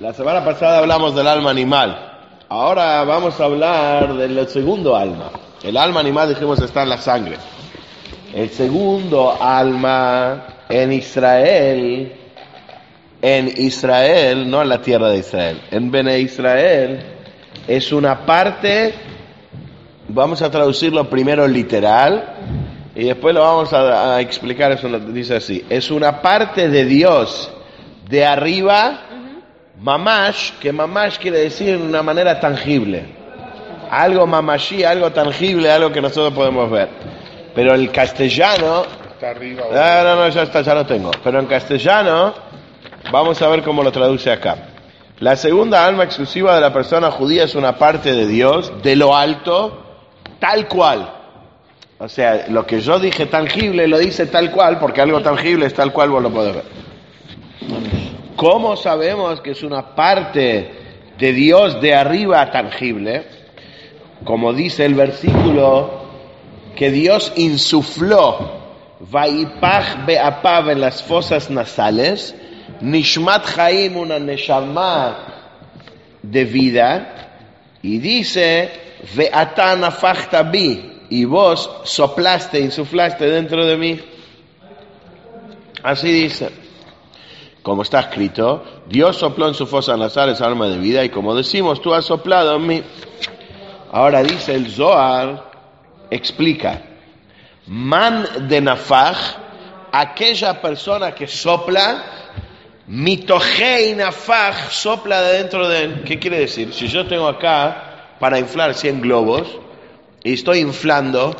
La semana pasada hablamos del alma animal. Ahora vamos a hablar del segundo alma. El alma animal, dijimos, está en la sangre. El segundo alma en Israel, en Israel, no en la tierra de Israel, en Bene Israel, es una parte, vamos a traducirlo primero literal y después lo vamos a, explicar, eso dice así, es una parte de Dios de arriba Mamash, que mamash quiere decir de una manera tangible. Algo mamashi, algo tangible, algo que nosotros podemos ver. Pero el castellano... Está arriba. No, no, ya está, ya lo tengo. Pero en castellano, vamos a ver cómo lo traduce acá. La segunda alma exclusiva de la persona judía es una parte de Dios, de lo alto, tal cual. O sea, lo que yo dije tangible lo dice tal cual, porque algo tangible es tal cual, vos lo podés ver. ¿Cómo sabemos que es una parte de Dios de arriba tangible? Como dice el versículo, que Dios insufló, Vaipach be'apav en las fosas nasales, Nishmat Chaim, una neshama de vida, y dice, Ve'ata nafachta bi, y vos soplaste, insuflaste dentro de mí. Así dice. Como está escrito, Dios sopló en su fosa nasales alma de vida, y como decimos, tú has soplado en mí. Ahora dice el Zohar, explica, man de nafaj, aquella persona que sopla, mitojei nafaj, sopla de dentro de él. ¿Qué quiere decir? Si yo tengo acá para inflar 100 globos y estoy inflando,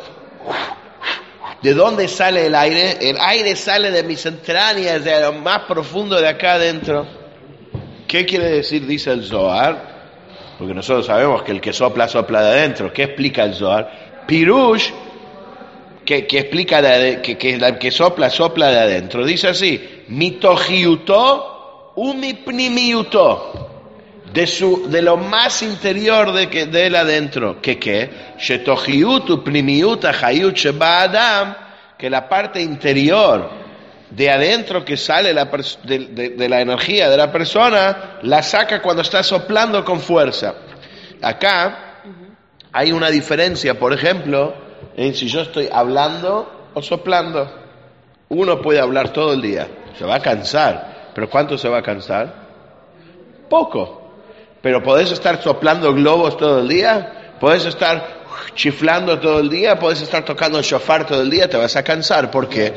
¿de dónde sale el aire? El aire sale de mis entrañas, de lo más profundo de acá adentro. ¿Qué quiere decir? Dice el Zohar. Porque nosotros sabemos que el que sopla, sopla de adentro. ¿Qué explica el Zohar? Pirush, que, explica de que, que que sopla, sopla de adentro. Dice así, mitojiuto umipnimiuto. De, su, de lo más interior de, que, de él adentro. ¿Qué qué? Que la parte interior de adentro que sale la de la energía de la persona, la saca cuando está soplando con fuerza. Acá hay una diferencia, por ejemplo, en si yo estoy hablando o soplando. Uno puede hablar todo el día, se va a cansar, pero ¿cuánto se va a cansar? Poco. Pero podés estar soplando globos todo el día, podés estar chiflando todo el día, podés estar tocando el shofar todo el día, te vas a cansar. ¿Por qué?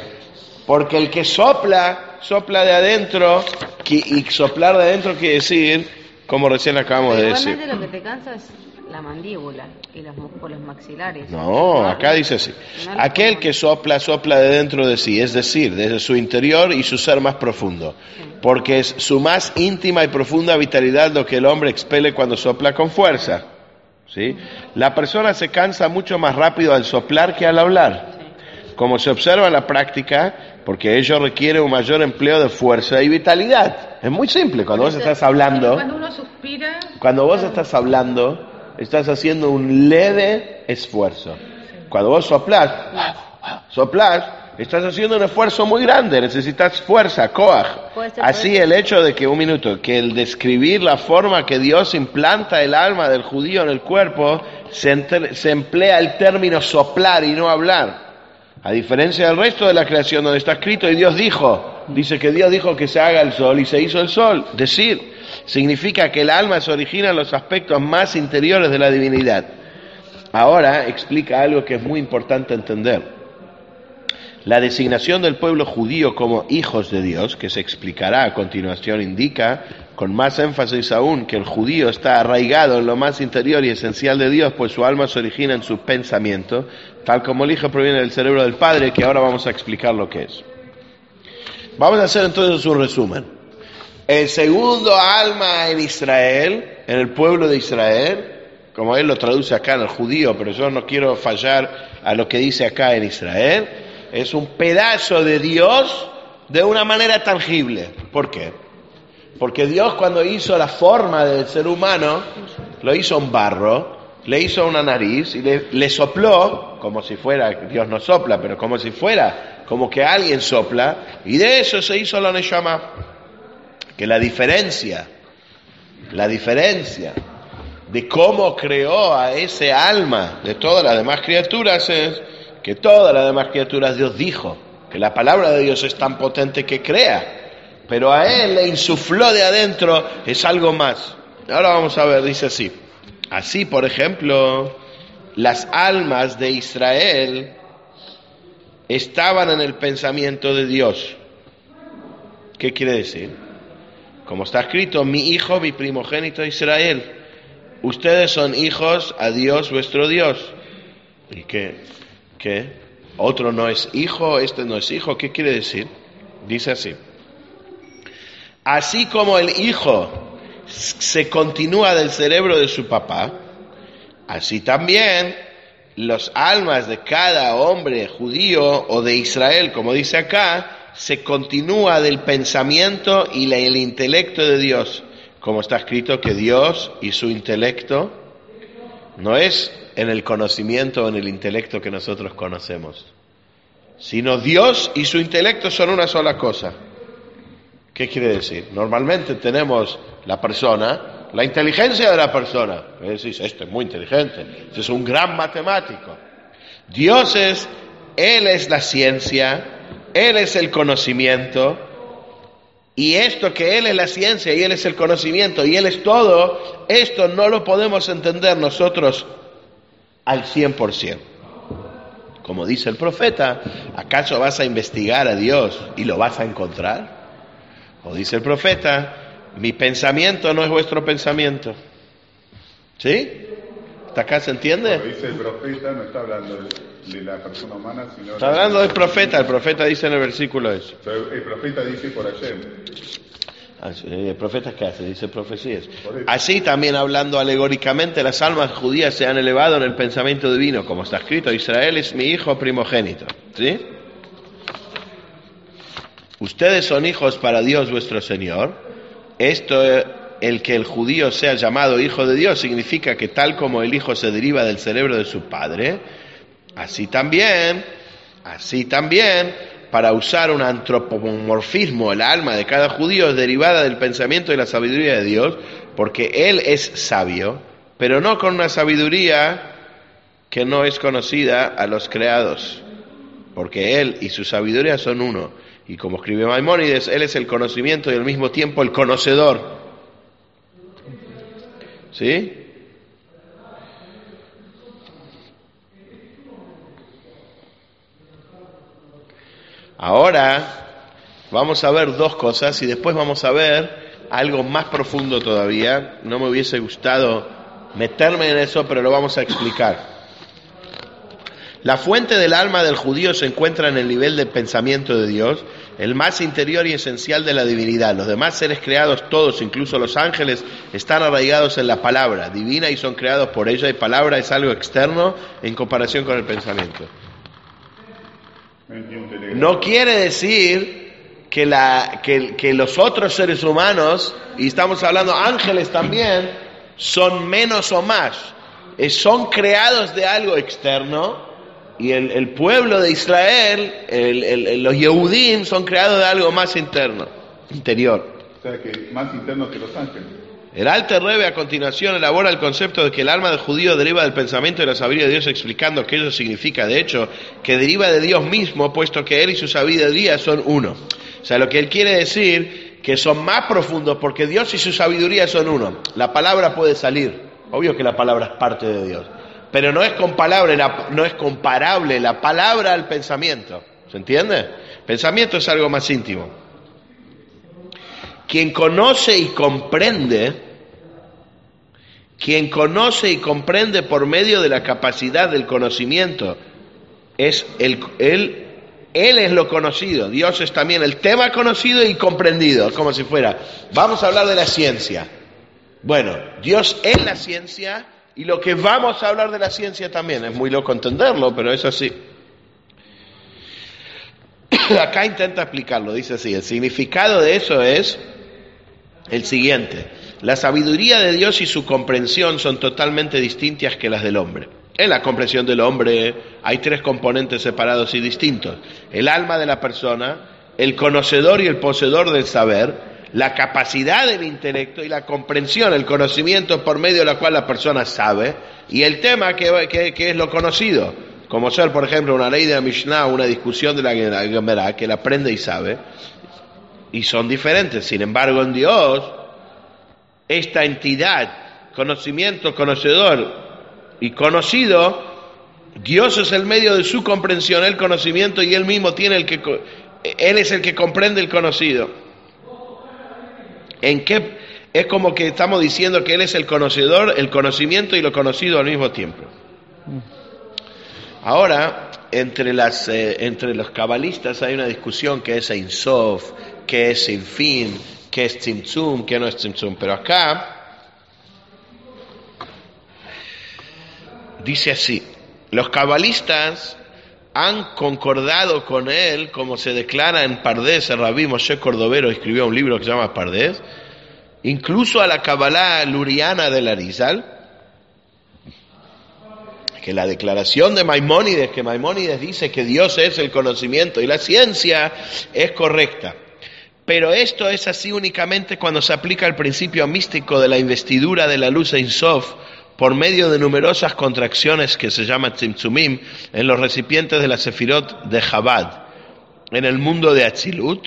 Porque el que sopla, sopla de adentro, y soplar de adentro quiere decir, como recién acabamos de decir. lo que te cansa es la mandíbula y los músculos maxilares. No, acá dice así. Aquel que sopla, sopla de dentro de sí, es decir, desde su interior y su ser más profundo. Porque es su más íntima y profunda vitalidad lo que el hombre expele cuando sopla con fuerza. ¿Sí? La persona se cansa mucho más rápido al soplar que al hablar. Como se observa en la práctica, porque ello requiere un mayor empleo de fuerza y vitalidad. Es muy simple, cuando vos estás hablando... Cuando uno suspira, Cuando vos estás hablando, estás haciendo un leve esfuerzo. Cuando vos soplás, soplás, estás haciendo un esfuerzo muy grande, necesitas fuerza, coaj. Así el hecho de que, un minuto, que el describir la forma que Dios implanta el alma del judío en el cuerpo, se, enter- se emplea el término soplar y no hablar. A diferencia del resto de la creación donde está escrito y Dios dijo, dice que Dios dijo que se haga el sol y se hizo el sol. Decir, significa que el alma se origina en los aspectos más interiores de la divinidad. Ahora explica algo que es muy importante entender. La designación del pueblo judío como hijos de Dios, que se explicará a continuación, indica con más énfasis aún que el judío está arraigado en lo más interior y esencial de Dios, pues su alma se origina en su pensamiento, tal como el hijo proviene del cerebro del padre, que ahora vamos a explicar lo que es. Vamos a hacer entonces un resumen. El segundo alma en Israel, en el pueblo de Israel, como él lo traduce acá en el judío, pero yo no quiero fallar a lo que dice acá en Israel, es un pedazo de Dios de una manera tangible. ¿Por qué? Porque Dios cuando hizo la forma del ser humano, lo hizo en barro, le hizo una nariz y le, le sopló, como si fuera, Dios no sopla, pero como si fuera, como que alguien sopla, y de eso se hizo la Neshama. Que la diferencia, la diferencia de cómo creó a ese alma de todas las demás criaturas es que todas las demás criaturas Dios dijo, que la palabra de Dios es tan potente que crea, pero a él le insufló de adentro es algo más. Ahora vamos a ver, dice así. Así, por ejemplo, las almas de Israel estaban en el pensamiento de Dios. ¿Qué quiere decir? Como está escrito, mi hijo, mi primogénito Israel. Ustedes son hijos a Dios vuestro Dios. ¿Y qué? ¿Qué? Otro no es hijo, este no es hijo. ¿Qué quiere decir? Dice así. Así como el hijo se continúa del cerebro de su papá, así también los almas de cada hombre judío o de Israel, como dice acá, se continúa del pensamiento y el intelecto de Dios, como está escrito que Dios y su intelecto no es en el conocimiento o en el intelecto que nosotros conocemos, sino Dios y su intelecto son una sola cosa. ¿Qué quiere decir? Normalmente tenemos la persona, la inteligencia de la persona. Decís, este es muy inteligente, este es un gran matemático. Dios es, Él es la ciencia, Él es el conocimiento, y esto que Él es la ciencia y Él es el conocimiento y Él es todo, esto no lo podemos entender nosotros al 100%. Como dice el profeta, ¿acaso vas a investigar a Dios y lo vas a encontrar? O dice el profeta, mi pensamiento no es vuestro pensamiento. ¿Sí? ¿Hasta acá se entiende? dice el profeta, no está hablando de la persona humana, sino... Está hablando del profeta, el profeta dice en el versículo eso. El profeta dice por Hashem. ¿El profeta qué hace? Dice profecías. Así también hablando alegóricamente, las almas judías se han elevado en el pensamiento divino, como está escrito, Israel es mi hijo primogénito. ¿Sí? Ustedes son hijos para Dios vuestro Señor. Esto, el que el judío sea llamado hijo de Dios, significa que tal como el hijo se deriva del cerebro de su padre, así también, así también, para usar un antropomorfismo, el alma de cada judío es derivada del pensamiento y la sabiduría de Dios, porque Él es sabio, pero no con una sabiduría que no es conocida a los creados, porque Él y su sabiduría son uno. Y como escribe Maimónides, Él es el conocimiento y al mismo tiempo el conocedor. ¿Sí? Ahora vamos a ver dos cosas y después vamos a ver algo más profundo todavía. No me hubiese gustado meterme en eso, pero lo vamos a explicar. La fuente del alma del judío se encuentra en el nivel del pensamiento de Dios, el más interior y esencial de la divinidad. Los demás seres creados, todos, incluso los ángeles, están arraigados en la palabra divina y son creados por ella y palabra es algo externo en comparación con el pensamiento. No quiere decir que, la, que, que los otros seres humanos, y estamos hablando ángeles también, son menos o más. Eh, son creados de algo externo y el, el pueblo de Israel, el, el, los Yehudim, son creados de algo más interno, interior. O sea, que más interno que los ángeles. El Alter Rebbe a continuación elabora el concepto de que el alma del judío deriva del pensamiento y la sabiduría de Dios, explicando que eso significa, de hecho, que deriva de Dios mismo, puesto que Él y su sabiduría son uno. O sea, lo que Él quiere decir, que son más profundos, porque Dios y su sabiduría son uno. La palabra puede salir, obvio que la palabra es parte de Dios, pero no es comparable no es comparable la palabra al pensamiento. ¿Se entiende? Pensamiento es algo más íntimo. Quien conoce y comprende, quien conoce y comprende por medio de la capacidad del conocimiento, es él Él es lo conocido, Dios es también el tema conocido y comprendido, como si fuera, vamos a hablar de la ciencia. Bueno, Dios es la ciencia y lo que vamos a hablar de la ciencia también. Es muy loco entenderlo, pero es así. Acá intenta explicarlo, dice así, el significado de eso es el siguiente. La sabiduría de Dios y su comprensión son totalmente distintas que las del hombre. En la comprensión del hombre hay tres componentes separados y distintos. El alma de la persona, el conocedor y el poseedor del saber, la capacidad del intelecto y la comprensión, el conocimiento por medio de la cual la persona sabe, y el tema que, es lo conocido, como ser, por ejemplo, una ley de la Mishnah, una discusión de la Gemara, que la aprende y sabe, y son diferentes. Sin embargo, en Dios, esta entidad, conocimiento, conocedor y conocido, Dios es el medio de su comprensión, el conocimiento y él mismo tiene el que él es el que comprende el conocido. En qué es como que estamos diciendo que él es el conocedor, el conocimiento y lo conocido al mismo tiempo. Ahora, entre las eh, entre los cabalistas hay una discusión que es Ein Sof, que es sin fin, que es Tzimtzum, que no es Tzimtzum, pero acá dice así, los cabalistas han concordado con él, como se declara en Pardés, el rabí Moshe Cordovero escribió un libro que se llama Pardés, incluso a la Kabbalah luriana de Arizal, que la declaración de Maimónides, que Maimónides dice que Dios es el conocimiento y la ciencia, es correcta. Pero esto es así únicamente cuando se aplica el principio místico de la investidura de la luz en Sof por medio de numerosas contracciones que se llaman tzimtzumim en los recipientes de la Sefirot de Chabad, en el mundo de Atzilut,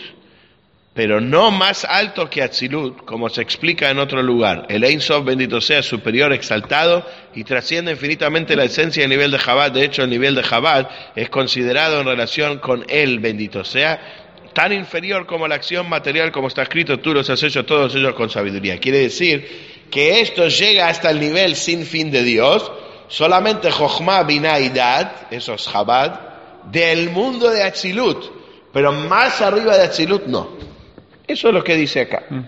pero no más alto que Atzilut, como se explica en otro lugar. El Ein Sof, bendito sea, superior, exaltado y trasciende infinitamente la esencia y el nivel de Chabad. De hecho, el nivel de Chabad es considerado en relación con él, bendito sea, tan inferior como la acción material, como está escrito, tú los has hecho todos ellos con sabiduría. Quiere decir que esto llega hasta el nivel sin fin de Dios, solamente Jochma Binaidat, eso es Chabad, del mundo de Atzilut, pero más arriba de Atzilut no. Eso es lo que dice acá. Mm.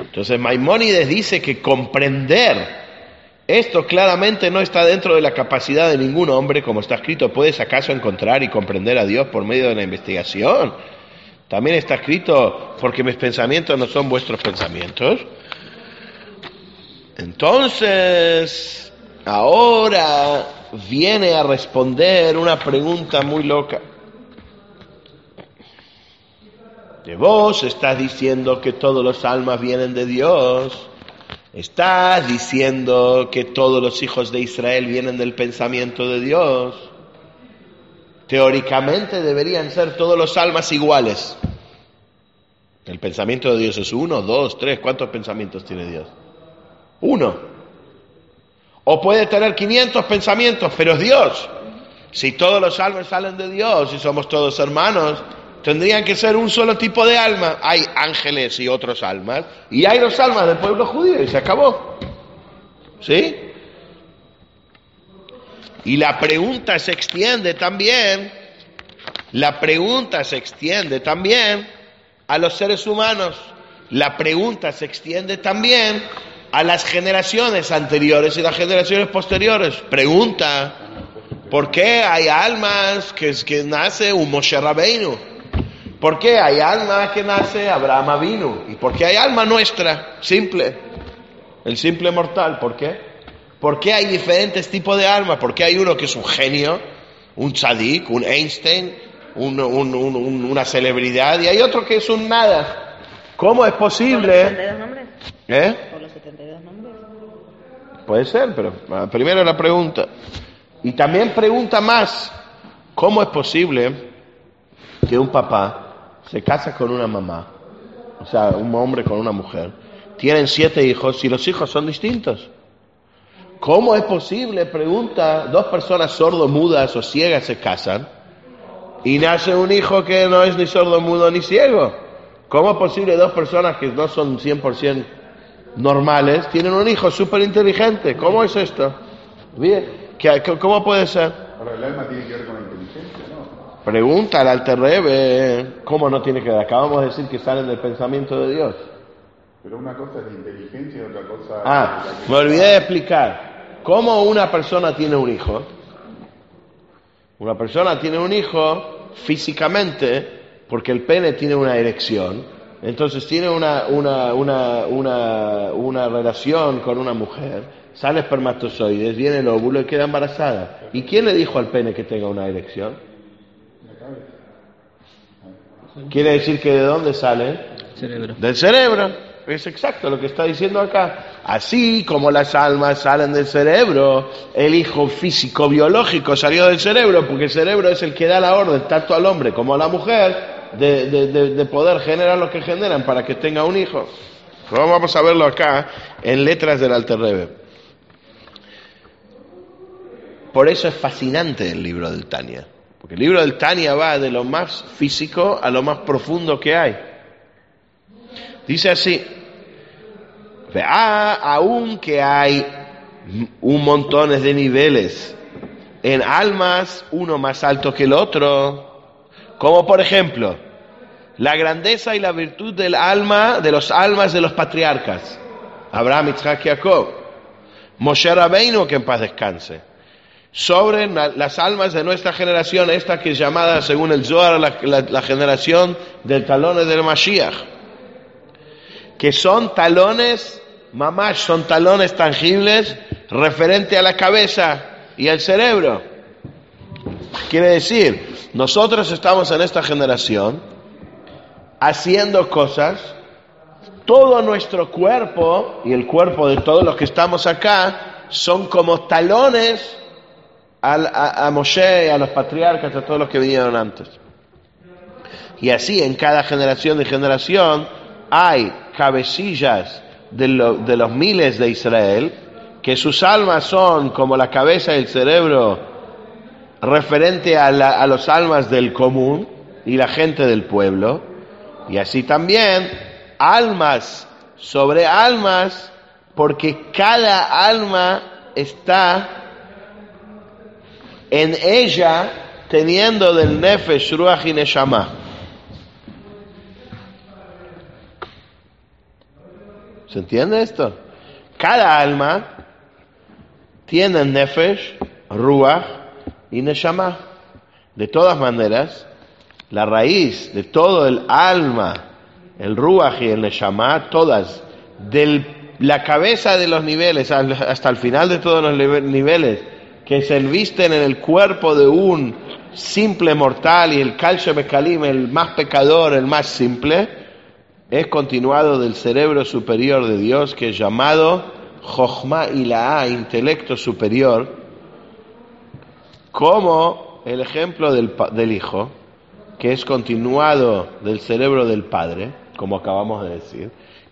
Entonces Maimónides dice que comprender esto claramente no está dentro de la capacidad de ningún hombre, como está escrito, ¿puedes acaso encontrar y comprender a Dios por medio de la investigación? También está escrito, porque mis pensamientos no son vuestros pensamientos. Entonces, ahora viene a responder una pregunta muy loca. De vos estás diciendo que todos los almas vienen de Dios. Estás diciendo que todos los hijos de Israel vienen del pensamiento de Dios. Teóricamente deberían ser todos los almas iguales. El pensamiento de Dios es uno, dos, tres. ¿Cuántos pensamientos tiene Dios? Uno. O puede tener 500 pensamientos, pero es Dios. Si todos los almas salen de Dios y somos todos hermanos, tendrían que ser un solo tipo de alma. Hay ángeles y otros almas, y hay los almas del pueblo judío, y se acabó. ¿Sí? Y la pregunta se extiende también, la pregunta se extiende también a los seres humanos. La pregunta se extiende también a las generaciones anteriores y las generaciones posteriores. Pregunta, ¿por qué hay almas que, que nace un Moshe Rabbeinu? ¿Por qué hay almas que nace Abraham Avinu? ¿Y por qué hay alma nuestra, simple? El simple mortal, ¿por qué? ¿Por qué hay diferentes tipos de almas? ¿Por qué hay uno que es un genio, un tzadik, un Einstein, una celebridad, y hay otro que es un nada? ¿Cómo es posible? ¿Por los 72 nombres? ¿Eh? ¿Por los 72 nombres? Puede ser, pero ah, primero la pregunta. Y también pregunta más, ¿cómo es posible que un papá se casa con una mamá, o sea, un hombre con una mujer, tienen siete hijos y los hijos son distintos? ¿Cómo es posible, pregunta, dos personas sordo-mudas o ciegas se casan y nace un hijo que no es ni sordo-mudo ni ciego? ¿Cómo es posible dos personas que no son 100% normales tienen un hijo súper inteligente? ¿Cómo es esto? ¿cómo puede ser? ¿el alma tiene que ver con la inteligencia? Pregunta al Alter Rebbe, ¿cómo no tiene que ver? Acabamos de decir que salen del pensamiento de Dios. Pero una cosa es la inteligencia y otra cosa Ah, es me olvidé de explicar. ¿Cómo una persona tiene un hijo? Una persona tiene un hijo físicamente porque el pene tiene una erección. Entonces tiene una, una, una, una, una relación con una mujer, sale espermatozoides, viene el óvulo y queda embarazada. ¿Y quién le dijo al pene que tenga una erección? Quiere decir que de dónde sale? Cerebro. Del cerebro. Es exacto lo que está diciendo acá. Así como las almas salen del cerebro, el hijo físico biológico salió del cerebro, porque el cerebro es el que da la orden, tanto al hombre como a la mujer, de, de- de- de poder generar lo que generan para que tenga un hijo. Pero vamos a verlo acá en letras del Alter Rebbe. Por eso es fascinante el libro del Tania. El libro del Tania va de lo más físico a lo más profundo que hay. Dice así, "Vea, aunque hay un montón de niveles en almas, uno más alto que el otro, como por ejemplo, la grandeza y la virtud del alma, de los almas de los patriarcas, Abraham, Isaac y Jacob, Moshe Rabbeinu, que en paz descanse, sobre la- las almas de nuestra generación, esta que es llamada, según el Zohar, la, generación del talones del Mashiach que son talones, mamash, son talones tangibles referente a la cabeza y al cerebro. Quiere decir, nosotros estamos en esta generación haciendo cosas, todo nuestro cuerpo y el cuerpo de todos los que estamos acá son como talones a, Moshe, a los patriarcas, a todos los que vinieron antes. Y así en cada generación de generación hay cabecillas de, de los miles de Israel, que sus almas son como la cabeza y el cerebro referente a, la- a los almas del común y la gente del pueblo. Y así también almas sobre almas, porque cada alma está en ella teniendo del Nefesh, Ruach y Neshama. ¿Se entiende esto? Cada alma tiene Nefesh, Ruach y Neshama. De todas maneras, la raíz de todo el alma, el Ruach y el Neshama, todas, de la cabeza de los niveles hasta el final de todos los nive- niveles, que se envisten en el cuerpo de un simple mortal y el calcio Bekalim, el más pecador, el más simple, es continuado del cerebro superior de Dios que es llamado Jochma Ilaha, intelecto superior, como el ejemplo del, del Hijo, que es continuado del cerebro del Padre, como acabamos de decir,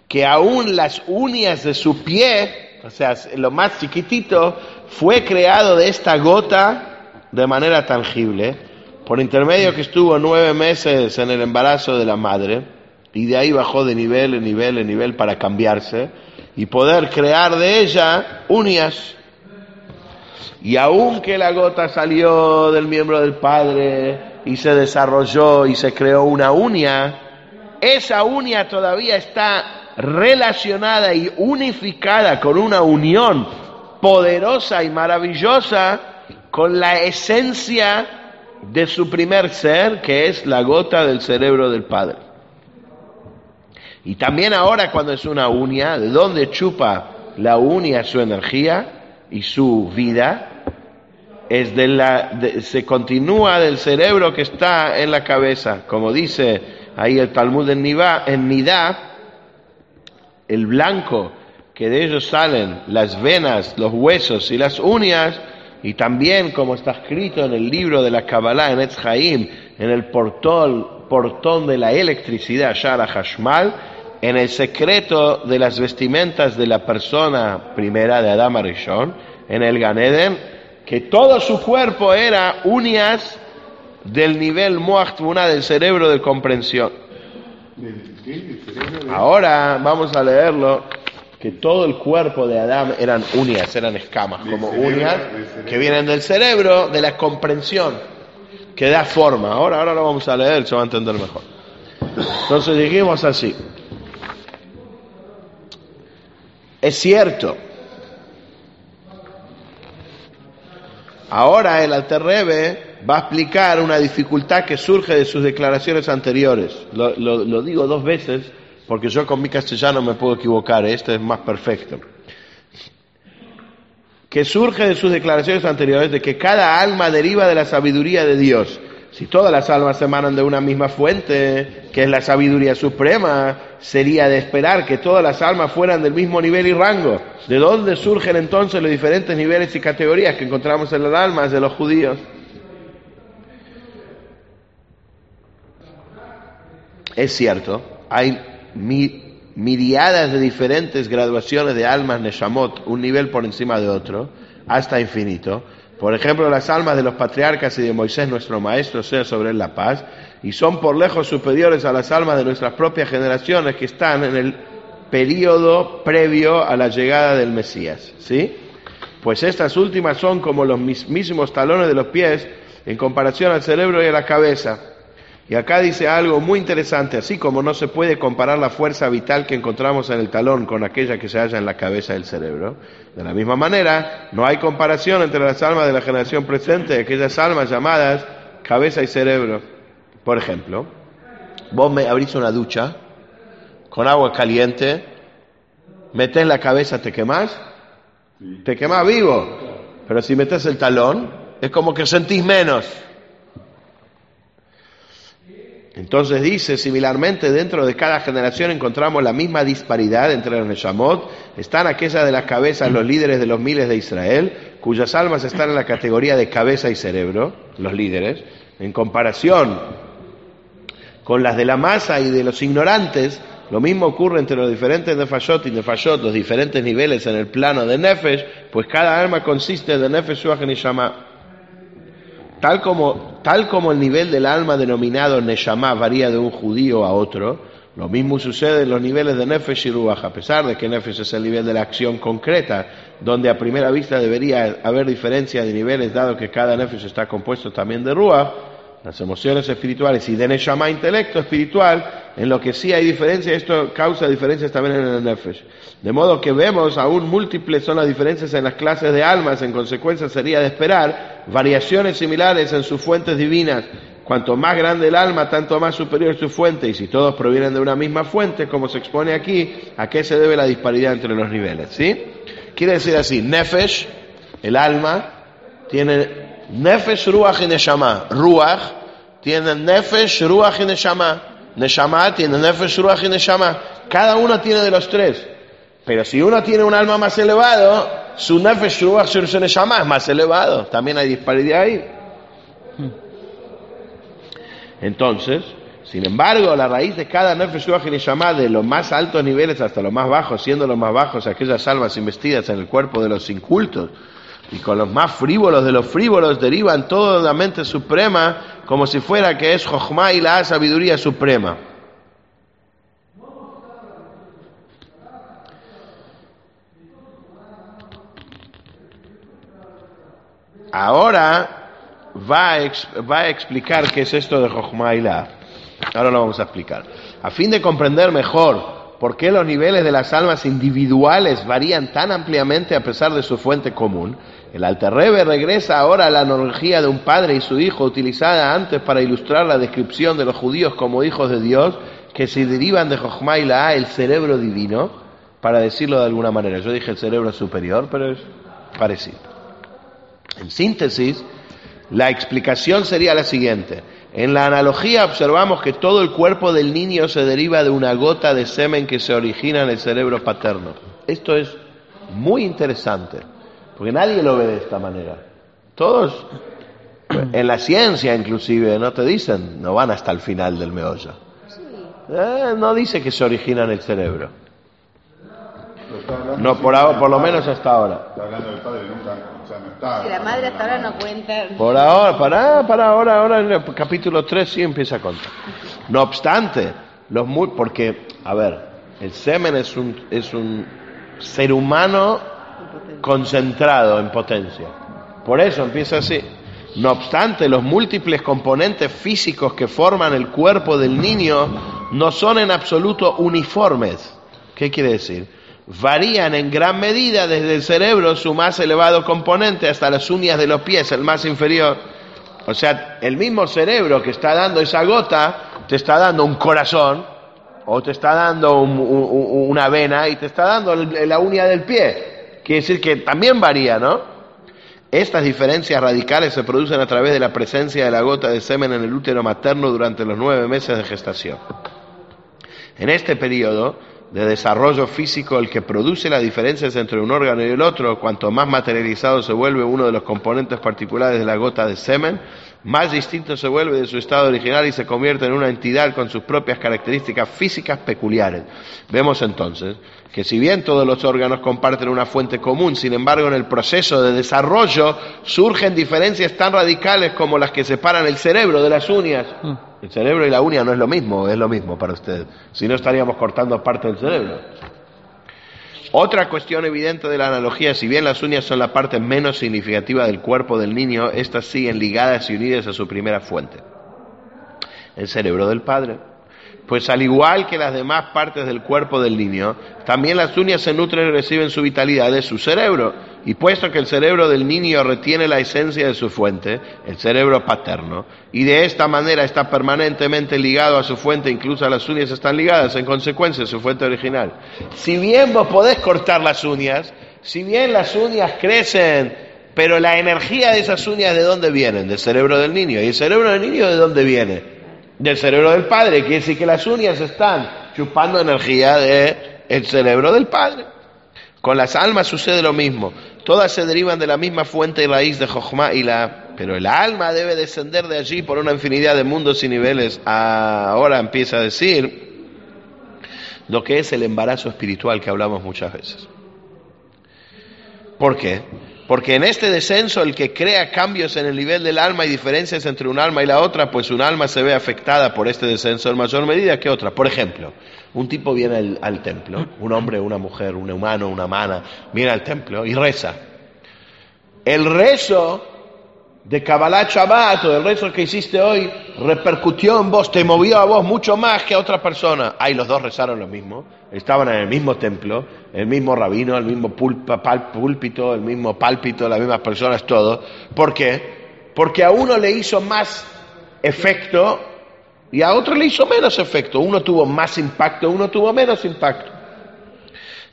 que aún las uñas de su pie, o sea, lo más chiquitito, fue creado de esta gota de manera tangible, por intermedio que estuvo nueve meses en el embarazo de la madre, y de ahí bajó de nivel en nivel en nivel para cambiarse, y poder crear de ella uñas. Y aunque la gota salió del miembro del padre y se desarrolló y se creó una uña, esa uña todavía está relacionada y unificada con una unión poderosa y maravillosa con la esencia de su primer ser, que es la gota del cerebro del Padre. Y también ahora cuando es una uña, ¿de dónde chupa la uña su energía y su vida? Es de la, se continúa del cerebro que está en la cabeza, como dice ahí el Talmud en, Nivá, en Nidá, el blanco que de ellos salen las venas, los huesos y las uñas, y también como está escrito en el libro de la Kabbalah en Etz Haim, en el portón, portón de la electricidad, Shara Hashmal, en el secreto de las vestimentas de la persona primera de Adam Arishon, en el Ganeden, que todo su cuerpo era uñas del nivel Moach del cerebro de comprensión. Ahora vamos a leerlo que todo el cuerpo de Adán eran uñas, eran escamas, como uñas que vienen del cerebro, de la comprensión, que da forma. Ahora, ahora lo vamos a leer, se va a entender mejor. Entonces dijimos así. Es cierto. Ahora el Alterrebe va a explicar una dificultad que surge de sus declaraciones anteriores. Lo, digo dos veces porque yo con mi castellano me puedo equivocar, este es más perfecto. Que surge de sus declaraciones anteriores de que cada alma deriva de la sabiduría de Dios. Si todas las almas emanan de una misma fuente, que es la sabiduría suprema, sería de esperar que todas las almas fueran del mismo nivel y rango. ¿De dónde surgen entonces los diferentes niveles y categorías que encontramos en las almas de los judíos? Es cierto, hay mi- miriadas de diferentes graduaciones de almas Neshamot, un nivel por encima de otro, hasta infinito. Por ejemplo, las almas de los patriarcas y de Moisés, nuestro maestro, sea sobre él la paz, y son por lejos superiores a las almas de nuestras propias generaciones que están en el periodo previo a la llegada del Mesías. ¿Sí? Pues estas últimas son como los mismísimos talones de los pies en comparación al cerebro y a la cabeza. Y acá dice algo muy interesante, así como no se puede comparar la fuerza vital que encontramos en el talón con aquella que se halla en la cabeza del cerebro, de la misma manera, no hay comparación entre las almas de la generación presente y aquellas almas llamadas cabeza y cerebro. Por ejemplo, vos me abrís una ducha con agua caliente, metés la cabeza, te quemás, te quemás vivo, pero si metes el talón, es como que sentís menos. Entonces dice, similarmente dentro de cada generación encontramos la misma disparidad entre los Neshamot. Están aquellas de las cabezas los líderes de los miles de Israel, cuyas almas están en la categoría de cabeza y cerebro, los líderes, en comparación con las de la masa y de los ignorantes. Lo mismo ocurre entre los diferentes Nefashot y Nefashot, los diferentes niveles en el plano de Nefesh, pues cada alma consiste de Nefesh, Ruach y Neshama. Tal como, tal como el nivel del alma denominado Neshama varía de un judío a otro, lo mismo sucede en los niveles de Nefesh y Ruach, a pesar de que Nefesh es el nivel de la acción concreta, donde a primera vista debería haber diferencia de niveles, dado que cada Nefesh está compuesto también de Ruach, las emociones espirituales, y de Neshama, intelecto espiritual, en lo que sí hay diferencia, esto causa diferencias también en el Nefesh. De modo que vemos aún múltiples son las diferencias en las clases de almas, en consecuencia sería de esperar variaciones similares en sus fuentes divinas. Cuanto más grande el alma, tanto más superior su fuente, y si todos provienen de una misma fuente, como se expone aquí, ¿a qué se debe la disparidad entre los niveles? ¿Sí? Quiere decir así, Nefesh, el alma, tiene Nefesh, Ruach y Neshama. Ruach tiene Nefesh, Ruach y Neshama. Neshama tiene Nefesh, Ruach y Neshama. Cada uno tiene de los tres. Pero si uno tiene un alma más elevado, su Nefesh, y su Neshama es más elevado. También hay disparidad ahí. Entonces, sin embargo, la raíz de cada Nefesh, y Neshama, de los más altos niveles hasta los más bajos, siendo los más bajos aquellas almas investidas en el cuerpo de los incultos, y con los más frívolos de los frívolos derivan toda la mente suprema como si fuera que es Jochma y la sabiduría suprema. Ahora va a, explicar qué es esto de Jochma. Ahora lo vamos a explicar. A fin de comprender mejor por qué los niveles de las almas individuales varían tan ampliamente a pesar de su fuente común, el Alterrebe regresa ahora a la analogía de un padre y su hijo utilizada antes para ilustrar la descripción de los judíos como hijos de Dios que se derivan de Jochma y la, el cerebro divino, para decirlo de alguna manera. Yo dije el cerebro superior, pero es parecido. En síntesis, la explicación sería la siguiente. En la analogía observamos que todo el cuerpo del niño se deriva de una gota de semen que se origina en el cerebro paterno. Esto es muy interesante, porque nadie lo ve de esta manera. Todos, en la ciencia inclusive, no te dicen, no van hasta el final del meollo. Eh, no dice que se origina en el cerebro. No, por, por lo menos hasta ahora. O sea, no está. Si la madre hasta ahora no cuenta. Por ahora, para, para ahora, ahora en el capítulo 3 sí empieza a contar. No obstante, los mu- porque, a ver, el semen es un, es un ser humano concentrado en potencia. Por eso empieza así. No obstante, los múltiples componentes físicos que forman el cuerpo del niño no son en absoluto uniformes. ¿Qué quiere decir? Varían en gran medida desde el cerebro, su más elevado componente, hasta las uñas de los pies, el más inferior. O sea, el mismo cerebro que está dando esa gota, te está dando un corazón, o te está dando un- un- una vena, y te está dando la uña del pie. Quiere decir que también varía, ¿no? Estas diferencias radicales se producen a través de la presencia de la gota de semen en el útero materno durante los nueve meses de gestación. En este periodo de desarrollo físico, el que produce las diferencias entre un órgano y el otro, cuanto más materializado se vuelve uno de los componentes particulares de la gota de semen, más distinto se vuelve de su estado original y se convierte en una entidad con sus propias características físicas peculiares. Vemos entonces que si bien todos los órganos comparten una fuente común, sin embargo en el proceso de desarrollo surgen diferencias tan radicales como las que separan el cerebro de las uñas. El cerebro y la uña no es lo mismo, es lo mismo para usted. Si no estaríamos cortando parte del cerebro. Otra cuestión evidente de la analogía, si bien las uñas son la parte menos significativa del cuerpo del niño, estas siguen ligadas y unidas a su primera fuente, el cerebro del padre. Pues al igual que las demás partes del cuerpo del niño, también las uñas se nutren y reciben su vitalidad de su cerebro. Y puesto que el cerebro del niño retiene la esencia de su fuente, el cerebro paterno, y de esta manera está permanentemente ligado a su fuente, incluso las uñas están ligadas en consecuencia a su fuente original. Si bien vos podés cortar las uñas, si bien las uñas crecen, pero la energía de esas uñas de dónde vienen? Del cerebro del niño. ¿Y el cerebro del niño de dónde viene? Del cerebro del padre. Quiere decir que las uñas están chupando energía del cerebro del padre. Con las almas sucede lo mismo. Todas se derivan de la misma fuente y raíz de Jochma y la... Pero el alma debe descender de allí por una infinidad de mundos y niveles. Ahora empieza a decir lo que es el embarazo espiritual que hablamos muchas veces. ¿Por qué? Porque en este descenso el que crea cambios en el nivel del alma y diferencias entre un alma y la otra, pues un alma se ve afectada por este descenso en mayor medida que otra. Por ejemplo, un tipo viene al, templo, un hombre, una mujer, un humano, una mana, viene al templo y reza. El rezo de Kabbalah Shabbat o el rezo que hiciste hoy repercutió en vos, te movió a vos mucho más que a otra persona. Ay, los dos rezaron lo mismo, estaban en el mismo templo, el mismo rabino, el mismo pulpa- púlpito, el mismo pálpito, las mismas personas, todo. ¿Por qué? Porque a uno le hizo más efecto y a otro le hizo menos efecto. Uno tuvo más impacto, uno tuvo menos impacto.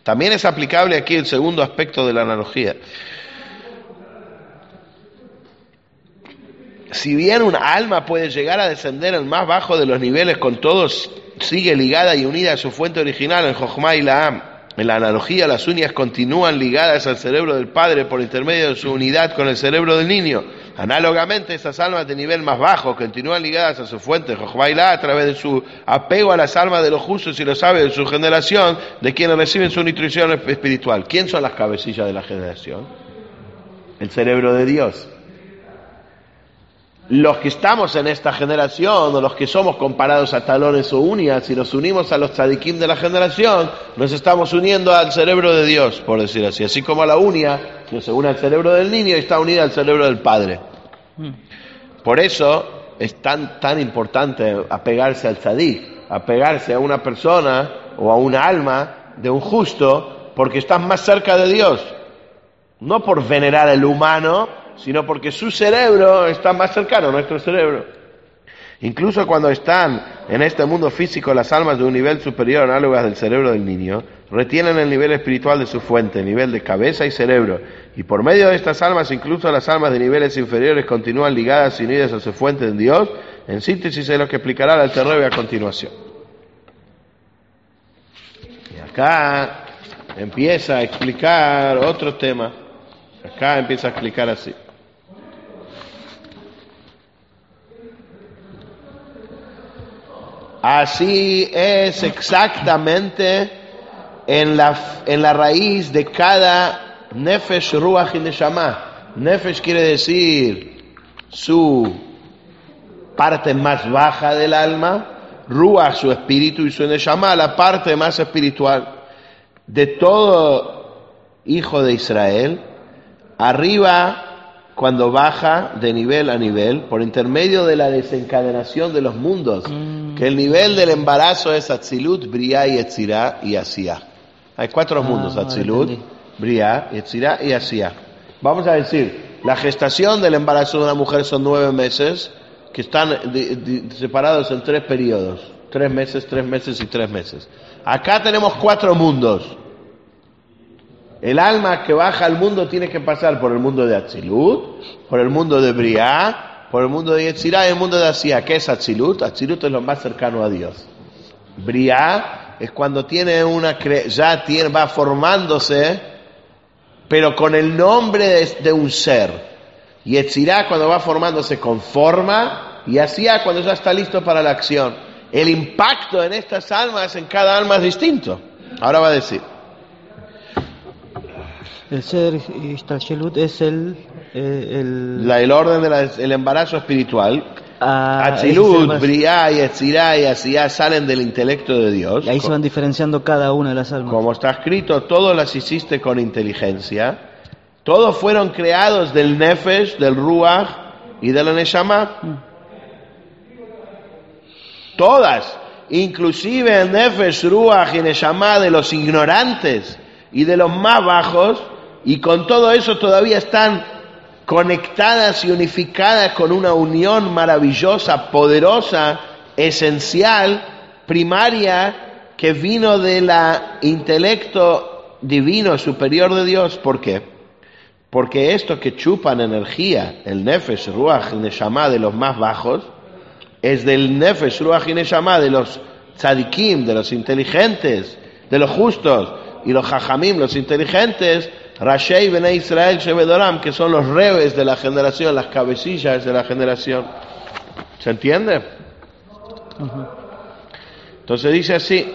También es aplicable aquí el segundo aspecto de la analogía. Si bien un alma puede llegar a descender al más bajo de los niveles con todos, sigue ligada y unida a su fuente original en Jochma y Laam. En la analogía, las uñas continúan ligadas al cerebro del padre por intermedio de su unidad con el cerebro del niño. Análogamente, estas almas de nivel más bajo continúan ligadas a su fuente, Laam, a través de su apego a las almas de los justos y los sabios de su generación, de quienes reciben su nutrición espiritual. ¿Quién son las cabecillas de la generación? El cerebro de Dios los que estamos en esta generación, o los que somos comparados a talones o uñas, si nos unimos a los tzadikim de la generación, nos estamos uniendo al cerebro de Dios, por decir así. Así como a la uña, que se une al cerebro del niño y está unida al cerebro del padre. Por eso es tan, tan importante apegarse al tzadik, apegarse a una persona o a un alma de un justo, porque estás más cerca de Dios. No por venerar al humano, sino porque su cerebro está más cercano a nuestro cerebro. Incluso cuando están en este mundo físico las almas de un nivel superior análogas del cerebro del niño, retienen el nivel espiritual de su fuente, el nivel de cabeza y cerebro, y por medio de estas almas, incluso las almas de niveles inferiores continúan ligadas y unidas a su fuente en Dios. En síntesis es lo que explicará el Alterrebe a continuación. Y acá empieza a explicar otro tema. Acá empieza a explicar así. Así es exactamente en la, en la raíz de cada Nefesh, Ruach y Neshama. Nefesh quiere decir su parte más baja del alma, Ruach su espíritu y su Neshama la parte más espiritual. De todo hijo de Israel, arriba cuando baja de nivel a nivel, por intermedio de la desencadenación de los mundos, que el nivel del embarazo es Atzilut, Briah y y Asía. Hay cuatro mundos, Ah, Atzilut, entendí. Briah, Etzirá y Asía. Vamos a decir, la gestación del embarazo de una mujer son nueve meses, que están di- di- separados en tres periodos, tres meses, tres meses y tres meses. Acá tenemos cuatro mundos. El alma que baja al mundo tiene que pasar por el mundo de Atzilut, por el mundo de Briah, por el mundo de Yetzirah y el mundo de Asía. ¿Qué es Atzilut? Atzilut es lo más cercano a Dios. Briah es cuando tiene una ya va formándose, pero con el nombre de, de un ser. Yetzirah cuando va formándose con forma y Asía cuando ya está listo para la acción. El impacto en estas almas, en cada alma es distinto. Ahora va a decir. El ser Ishtalshelut es el. eh, el La- el orden del embarazo espiritual. ah, Atzilut, más- Briah, Yetzirah y Asiyah salen del intelecto de Dios. y ahí se van diferenciando cada una de las almas. Como está escrito, todos las hiciste con inteligencia. Todos fueron creados del Nefesh, del Ruach y de la Neshama. Todas, inclusive el Nefesh, Ruach y Neshama de los ignorantes y de los más bajos, y con todo eso todavía están conectadas y unificadas con una unión maravillosa, poderosa, esencial, primaria, que vino del intelecto divino superior de Dios. ¿Por qué? Porque estos que chupan energía, el Nefesh, Ruach y Neshama de los más bajos, es del Nefesh, Ruach y Neshama de los tzadikim, de los inteligentes, de los justos, y los Jajamim, los inteligentes, Rashei Bene Israel Shebedoram, que son los reves de la generación, las cabecillas de la generación. ¿Se entiende? Entonces dice así,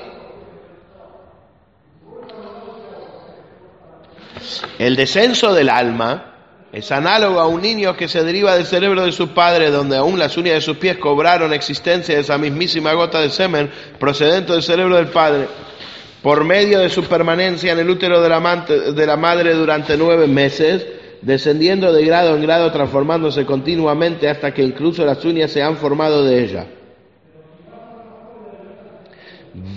el descenso del alma es análogo a un niño que se deriva del cerebro de su padre, donde aún las uñas de sus pies cobraron existencia de esa mismísima gota de semen procedente del cerebro del padre, por medio de su permanencia en el útero de la, madre durante nueve meses, descendiendo de grado en grado, transformándose continuamente hasta que incluso las uñas se han formado de ella.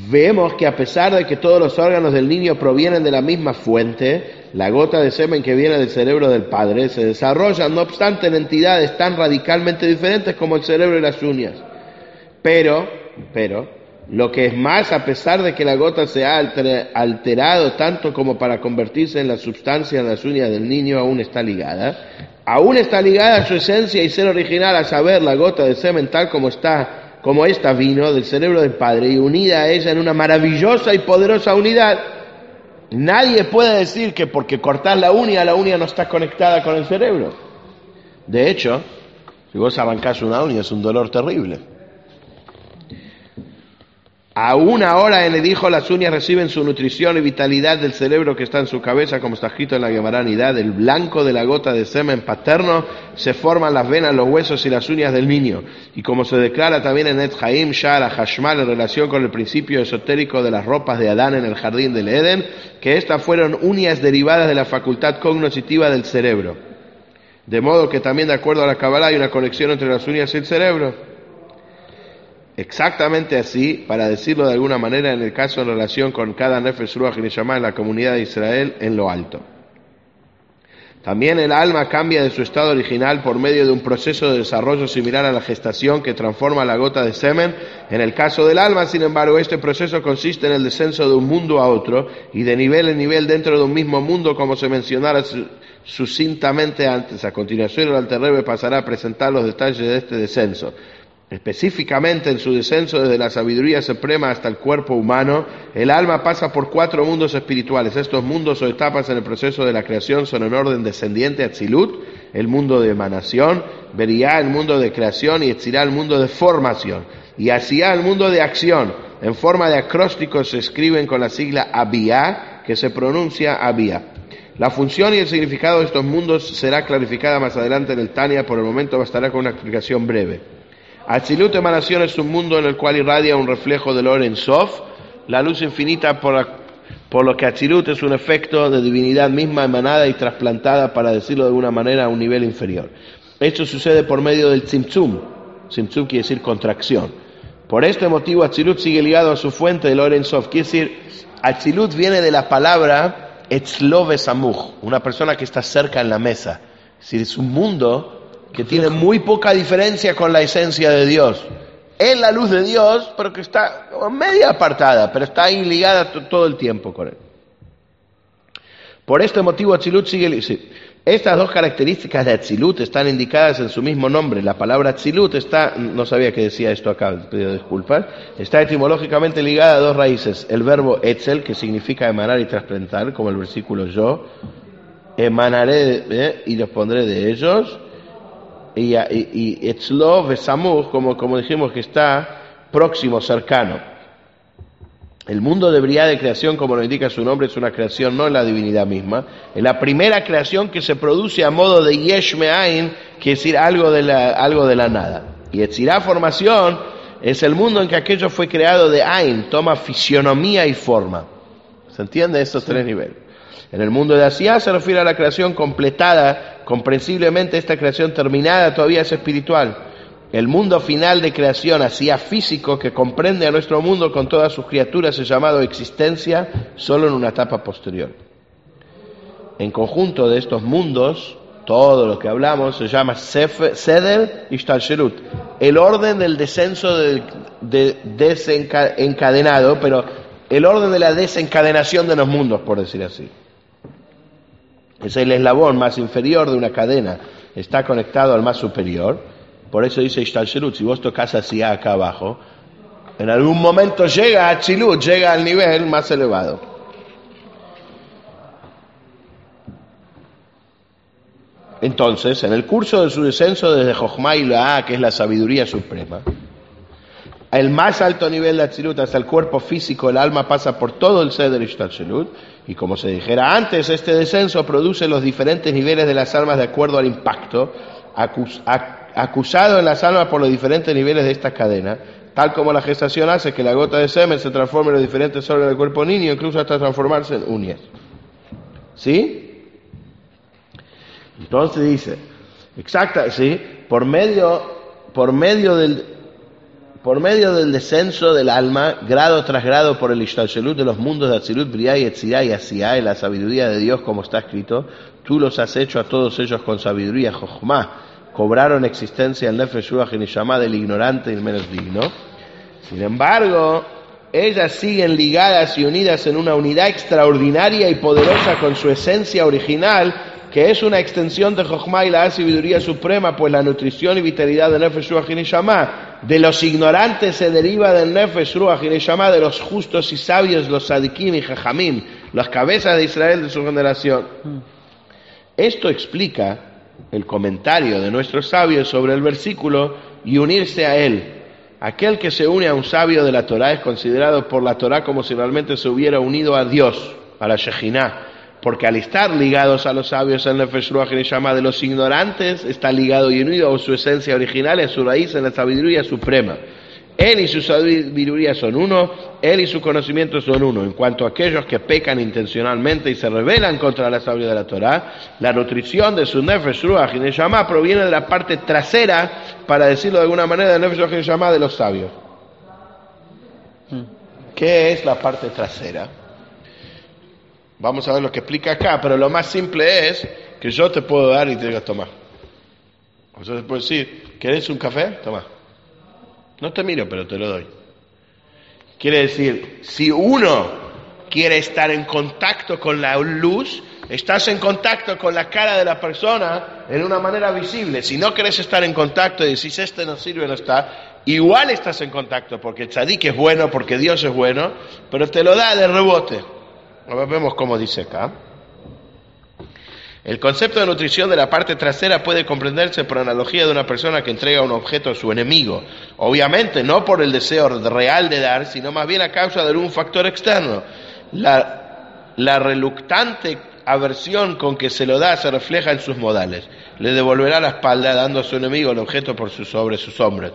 Vemos que a pesar de que todos los órganos del niño provienen de la misma fuente, la gota de semen que viene del cerebro del padre se desarrolla, no obstante, en entidades tan radicalmente diferentes como el cerebro y las uñas. Pero, pero, lo que es más, a pesar de que la gota se ha alter- alterado tanto como para convertirse en la sustancia en las uñas del niño, aún está ligada. Aún está ligada a su esencia y ser original, a saber, la gota de semen tal como está, como esta vino del cerebro del Padre y unida a ella en una maravillosa y poderosa unidad. Nadie puede decir que porque cortás la uña, la uña no está conectada con el cerebro. De hecho, si vos arrancás una uña es un dolor terrible. Aún ahora en el hijo las uñas reciben su nutrición y vitalidad del cerebro que está en su cabeza, como está escrito en la Gemaranidad. El blanco de la gota de semen paterno se forman las venas, los huesos y las uñas del niño. Y como se declara también en Et Haim, Shara, Hashmal, en relación con el principio esotérico de las ropas de Adán en el jardín del Edén, que estas fueron uñas derivadas de la facultad cognoscitiva del cerebro. De modo que también de acuerdo a la Kabbalah hay una conexión entre las uñas y el cerebro. Exactamente así, para decirlo de alguna manera, en el caso en relación con cada Nefesh Ruach Neshama en la comunidad de Israel en lo alto. También el alma cambia de su estado original por medio de un proceso de desarrollo similar a la gestación que transforma la gota de semen. En el caso del alma, sin embargo, este proceso consiste en el descenso de un mundo a otro y de nivel en nivel dentro de un mismo mundo, como se mencionara su- sucintamente antes. A continuación, el Alterrebe pasará a presentar los detalles de este descenso. Específicamente en su descenso desde la sabiduría suprema hasta el cuerpo humano, el alma pasa por cuatro mundos espirituales. Estos mundos o etapas en el proceso de la creación son en orden descendiente a Tzilut, el mundo de emanación, Beriá, el mundo de creación y Etzirá, el mundo de formación. Y Asiá, el mundo de acción. En forma de acróstico se escriben con la sigla Abiyá, que se pronuncia Abiyá. La función y el significado de estos mundos será clarificada más adelante en el Tania, por el momento bastará con una explicación breve. Atzilut emanación es un mundo en el cual irradia un reflejo del Or en Sof, la luz infinita por lo que Atzilut es un efecto de divinidad misma emanada y trasplantada, para decirlo de alguna manera, a un nivel inferior. Esto sucede por medio del Tzimtzum. Tzimtzum quiere decir contracción. Por este motivo, Atzilut sigue ligado a su fuente, el Oren Sof. Quiere decir, Atzilut viene de la palabra Etzlove Samuch, una persona que está cerca en la mesa. Es decir, es un mundo que tiene muy poca diferencia con la esencia de Dios. Es la luz de Dios, pero que está media apartada, pero está ahí ligada to- todo el tiempo con él. Por este motivo, Atzilut sigue. sí. Estas dos características de Atzilut están indicadas en su mismo nombre. La palabra Atzilut está, no sabía que decía esto acá, pido disculpas, está etimológicamente ligada a dos raíces. El verbo Etzel, que significa emanar y trasplantar, como el versículo yo, emanaré eh, y los pondré de ellos, y, y, y Etzlo como, como dijimos que está próximo, cercano. El mundo de Briá de creación, como lo indica su nombre, es una creación, no es la divinidad misma. Es la primera creación que se produce a modo de Yesh Me'ain, que es decir, algo de la, algo de la nada. Y Etzirá formación es el mundo en que aquello fue creado de Ain, toma fisionomía y forma. ¿Se entiende esos tres niveles? En el mundo de Asiá se refiere a la creación completada, comprensiblemente esta creación terminada todavía es espiritual. El mundo final de creación, Asiá físico, que comprende a nuestro mundo con todas sus criaturas, es llamado existencia solo en una etapa posterior. En conjunto de estos mundos, todo lo que hablamos se llama Seder y Shtalsherut, el orden del descenso de, de desencadenado, pero el orden de la desencadenación de los mundos, por decir así. Es el eslabón más inferior de una cadena, está conectado al más superior. Por eso dice Ishtalsherut, si vos tocas hacia acá abajo, en algún momento llega a Chilut, llega al nivel más elevado. Entonces, en el curso de su descenso desde Jochma y que es la sabiduría suprema, el más alto nivel de Atzilut hasta el cuerpo físico, el alma pasa por todo el Seder Ishtalshelut, y como se dijera antes, este descenso produce los diferentes niveles de las almas de acuerdo al impacto acus- ac- acusado en las almas por los diferentes niveles de esta cadena, tal como la gestación hace que la gota de semen se transforme en los diferentes órganos del cuerpo niño, incluso hasta transformarse en uñas. ¿Sí? Entonces dice, exacta, sí, por medio, por medio del, por medio del descenso del alma, grado tras grado por el Ishtalshelut de los mundos de Atzilut, Briá y Etzirá y Asiá, y la sabiduría de Dios, como está escrito, tú los has hecho a todos ellos con sabiduría, Jochma, cobraron existencia el Nefesh Ruach y del ignorante y el menos digno. Sin embargo, ellas siguen ligadas y unidas en una unidad extraordinaria y poderosa con su esencia original, que es una extensión de Jochma y la sabiduría suprema, pues la nutrición y vitalidad del Nefesh Ruach y de los ignorantes se deriva del Nefesh Ruach y Neshama de los justos y sabios, los Sadikim y Jajamim, las cabezas de Israel de su generación. Esto explica el comentario de nuestros sabios sobre el versículo y unirse a él. Aquel que se une a un sabio de la Torah es considerado por la Torah como si realmente se hubiera unido a Dios, a la Shejinah, porque al estar ligados a los sabios en y Neshama de los ignorantes, está ligado y unido a su esencia original, a su raíz en la sabiduría suprema. Él y su sabiduría son uno, él y su conocimiento son uno. En cuanto a aquellos que pecan intencionalmente y se rebelan contra la sabiduría de la Torah, la nutrición de su Nefesh Ruach Neshama proviene de la parte trasera, para decirlo de alguna manera, del Nefesh Ruach Neshama de los sabios. ¿Qué es la parte trasera? Vamos a ver lo que explica acá, pero lo más simple es que yo te puedo dar y te digo, toma. O sea, te puedo decir, ¿querés un café? Toma. No te miro, pero te lo doy. Quiere decir, si uno quiere estar en contacto con la luz, estás en contacto con la cara de la persona en una manera visible. Si no querés estar en contacto y decís, este no sirve, no está, igual estás en contacto, porque el tzadik es bueno, porque Dios es bueno, pero te lo da de rebote. Vemos cómo dice acá. El concepto de nutrición de la parte trasera puede comprenderse por analogía de una persona que entrega un objeto a su enemigo. Obviamente, no por el deseo real de dar, sino más bien a causa de un factor externo. La, la reluctante aversión con que se lo da se refleja en sus modales. Le devolverá la espalda dando a su enemigo el objeto por sus sobre sus hombros.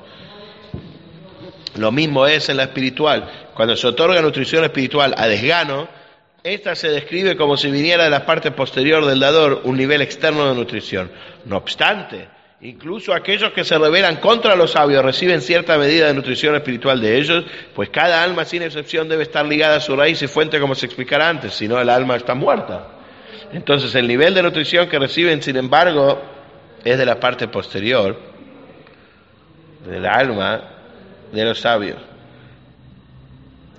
Lo mismo es en la espiritual. Cuando se otorga nutrición espiritual a desgano, Esta se describe como si viniera de la parte posterior del dador, un nivel externo de nutrición. No obstante, incluso aquellos que se rebelan contra los sabios reciben cierta medida de nutrición espiritual de ellos, pues cada alma sin excepción debe estar ligada a su raíz y fuente como se explicará antes, si no el alma está muerta. Entonces el nivel de nutrición que reciben, sin embargo, es de la parte posterior del alma de los sabios.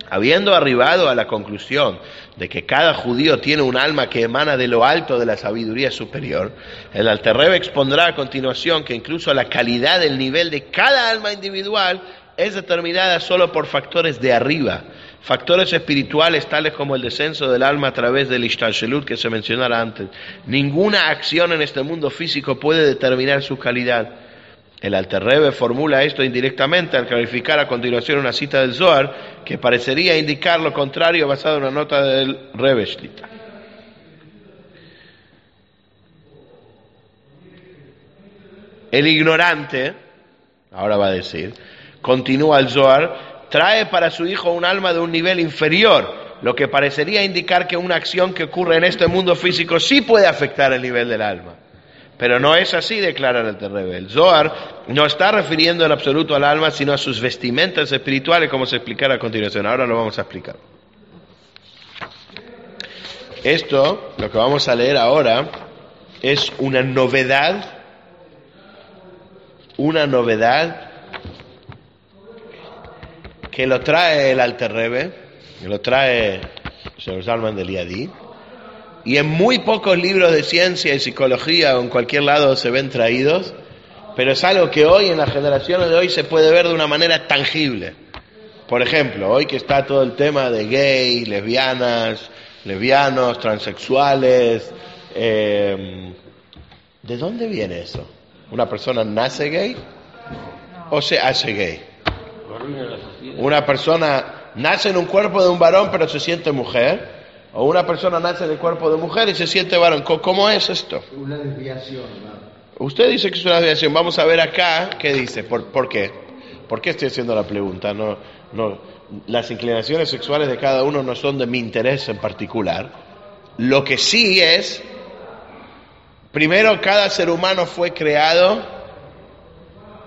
Habiendo arribado a la conclusión de que cada judío tiene un alma que emana de lo alto de la sabiduría superior, el Alterrebe expondrá a continuación que incluso la calidad del nivel de cada alma individual es determinada solo por factores de arriba, factores espirituales tales como el descenso del alma a través del Ishtashelut que se mencionara antes. Ninguna acción en este mundo físico puede determinar su calidad. El Alterrebe formula esto indirectamente al clarificar a continuación una cita del Zohar que parecería indicar lo contrario basado en una nota del Rebbe Shlita. El ignorante, ahora va a decir, continúa el Zohar, trae para su hijo un alma de un nivel inferior, lo que parecería indicar que una acción que ocurre en este mundo físico sí puede afectar el nivel del alma. Pero no es así, declara el Terrebe. El Zohar no está refiriendo en absoluto al alma, sino a sus vestimentas espirituales, como se explicará a continuación. Ahora lo vamos a explicar. Esto, lo que vamos a leer ahora, es una novedad, una novedad que lo trae el Alterrebe, que lo trae Sr. Salman del Yadí, y en muy pocos libros de ciencia y psicología o en cualquier lado se ven traídos, pero es algo que hoy en las generaciones de hoy se puede ver de una manera tangible. Por ejemplo, hoy que está todo el tema de gay, lesbianas, lesbianos, transexuales, eh, ¿de dónde viene eso? ¿Una persona nace gay o se hace gay? Una persona nace en un cuerpo de un varón pero se siente mujer o una persona nace en el cuerpo de mujer y se siente varón. ¿Cómo es esto? Una desviación. Usted dice que es una desviación. Vamos a ver acá qué dice. ¿Por, por qué? ¿Por qué estoy haciendo la pregunta? No, no, las inclinaciones sexuales de cada uno no son de mi interés en particular. Lo que sí es, primero, cada ser humano fue creado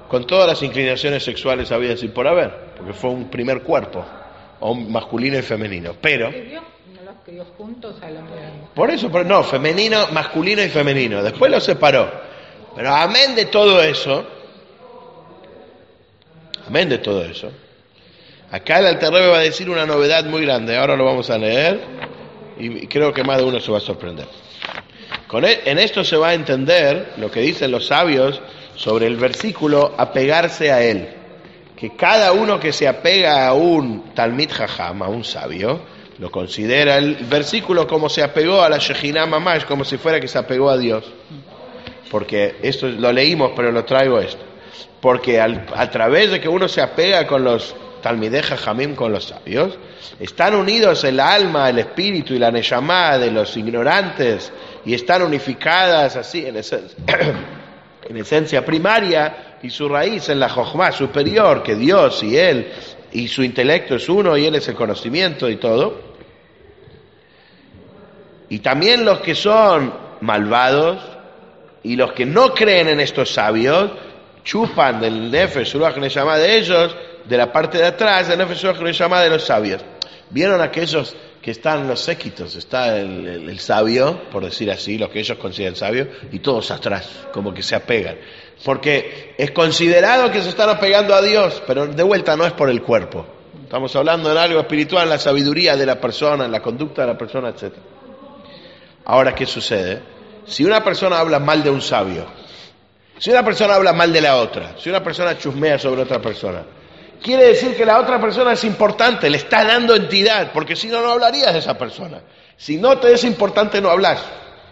con todas las inclinaciones sexuales habidas y por haber, porque fue un primer cuerpo, masculino y femenino. Pero juntos a la Por eso, pero no, femenino, masculino y femenino. Después lo separó. Pero amén de todo eso, amén de todo eso, acá el Alterrebe va a decir una novedad muy grande. Ahora lo vamos a leer y creo que más de uno se va a sorprender. E, en esto se va a entender lo que dicen los sabios sobre el versículo apegarse a él. Que cada uno que se apega a un Talmid Jajam, a un sabio, lo considera el versículo como se apegó a la Shejinah Mamash, como si fuera que se apegó a Dios. Porque esto lo leímos, pero lo traigo esto. Porque a través de que uno se apega con los Talmideja Jamim, con los sabios, están unidos el alma, el espíritu y la Neshama de los ignorantes y están unificadas así en esencia, en esencia primaria y su raíz en la Jochma superior, que Dios y Él y su intelecto es uno y Él es el conocimiento y todo. Y también los que son malvados y los que no creen en estos sabios, chupan del Nefesh Ruach llama de ellos, de la parte de atrás del Nefesh Ruach llama de los sabios. ¿Vieron aquellos que están los séquitos? Está el, sabio, por decir así, los que ellos consideran sabios, y todos atrás, como que se apegan. Porque es considerado que se están apegando a Dios, pero de vuelta no es por el cuerpo. Estamos hablando en algo espiritual, en la sabiduría de la persona, en la conducta de la persona, etcétera. Ahora, ¿qué sucede? Si una persona habla mal de un sabio, si una persona habla mal de la otra, si una persona chusmea sobre otra persona, quiere decir que la otra persona es importante, le está dando entidad, porque si no, no hablarías de esa persona. Si no te es importante, no hablas.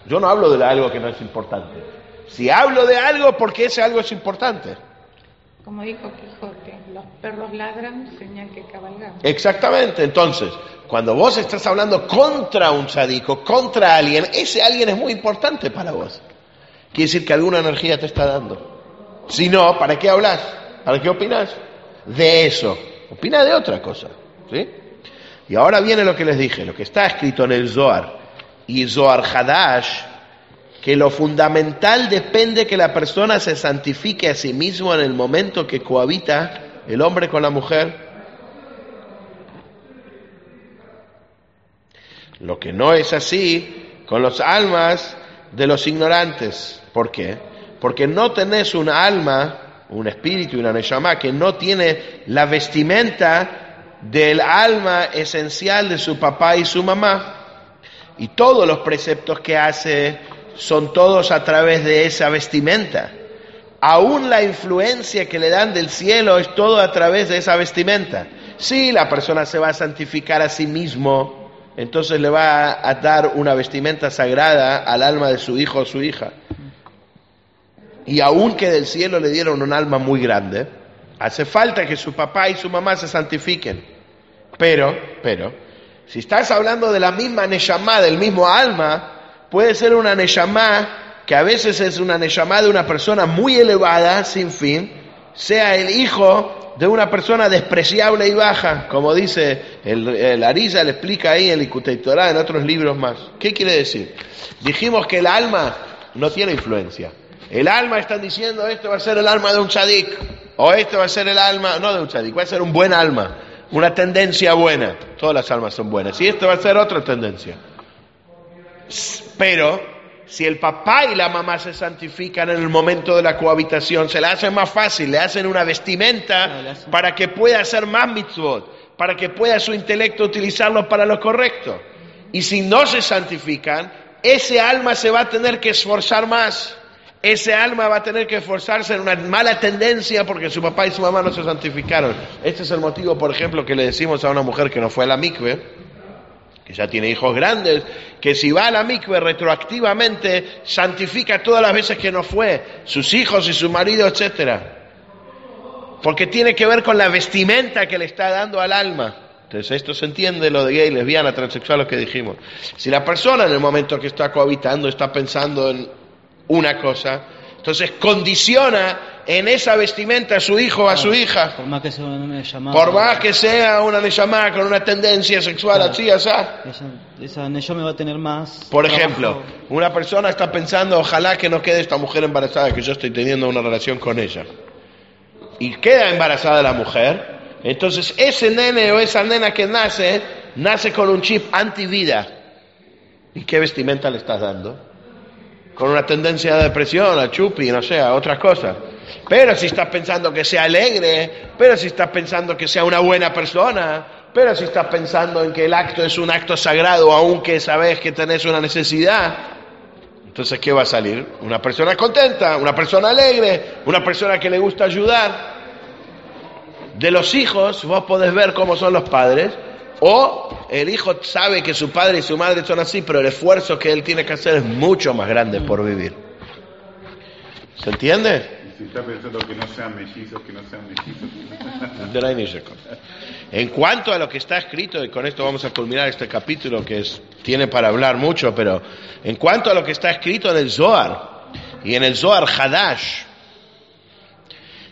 Yo no hablo de algo que no es importante. Si hablo de algo, porque ese algo es importante. Como dijo Quijote, los perros ladran, señal que cabalgamos. Exactamente, entonces, cuando vos estás hablando contra un sadico, contra alguien, ese alguien es muy importante para vos. Quiere decir que alguna energía te está dando. Si no, ¿para qué hablas? ¿Para qué opinas? De eso. Opina de otra cosa. ¿sí? Y ahora viene lo que les dije, lo que está escrito en el Zohar y Zohar Hadash, que lo fundamental depende que la persona se santifique a sí mismo en el momento que cohabita el hombre con la mujer. Lo que no es así con los almas de los ignorantes. ¿Por qué? Porque no tenés un alma, un espíritu y una neshama que no tiene la vestimenta del alma esencial de su papá y su mamá. Y todos los preceptos que hace son todos a través de esa vestimenta. Aún la influencia que le dan del cielo es todo a través de esa vestimenta. Si la persona se va a santificar a sí mismo, entonces le va a dar una vestimenta sagrada al alma de su hijo o su hija. Y aún que del cielo le dieron un alma muy grande, hace falta que su papá y su mamá se santifiquen. Pero, pero, si estás hablando de la misma Neshama, del mismo alma, puede ser una Neshama que a veces es una Neshama de una persona muy elevada, sin fin, sea el hijo de una persona despreciable y baja, como dice el, el le explica ahí en el Torah, en otros libros más. ¿Qué quiere decir? Dijimos que el alma no tiene influencia. El alma están diciendo, esto va a ser el alma de un tzadik, o esto va a ser el alma, no de un tzadik, va a ser un buen alma, una tendencia buena. Todas las almas son buenas, y esto va a ser otra tendencia. Pero si el papá y la mamá se santifican en el momento de la cohabitación, se le hace más fácil, le hacen una vestimenta para que pueda hacer más mitzvot, para que pueda su intelecto utilizarlo para lo correcto. Y si no se santifican, ese alma se va a tener que esforzar más. Ese alma va a tener que esforzarse en una mala tendencia porque su papá y su mamá no se santificaron. Este es el motivo, por ejemplo, que le decimos a una mujer que no fue a la mikve, que ya tiene hijos grandes, que si va a la retroactivamente, santifica todas las veces que no fue, sus hijos y su marido, etcétera. Porque tiene que ver con la vestimenta que le está dando al alma. Entonces esto se entiende lo de gay, lesbiana, transexual, lo que dijimos. Si la persona en el momento que está cohabitando está pensando en una cosa, entonces condiciona en esa vestimenta a su hijo o a su hija. Por más que sea una llamada. Por más que sea una neyamá con una tendencia sexual así, así. Esa, esa Neyome va a tener más. Por trabajo. ejemplo, una persona está pensando, ojalá que no quede esta mujer embarazada, que yo estoy teniendo una relación con ella. Y queda embarazada la mujer. Entonces ese nene o esa nena que nace, nace con un chip antivida. ¿Y qué vestimenta le estás dando? Con una tendencia de depresión, a chupi, no sé, a otras cosas. Pero si estás pensando que sea alegre, pero si estás pensando que sea una buena persona, pero si estás pensando en que el acto es un acto sagrado, aunque sabes que tenés una necesidad, entonces ¿qué va a salir? Una persona contenta, una persona alegre, una persona que le gusta ayudar. De los hijos, vos podés ver cómo son los padres, o el hijo sabe que su padre y su madre son así, pero el esfuerzo que él tiene que hacer es mucho más grande por vivir. ¿Se entiende? Y si está pensando que no sean mellizos, que no sean mellizos. De la inicia. En cuanto a lo que está escrito, y con esto vamos a culminar este capítulo que es, tiene para hablar mucho, pero en cuanto a lo que está escrito en el Zohar y en el Zohar Hadash,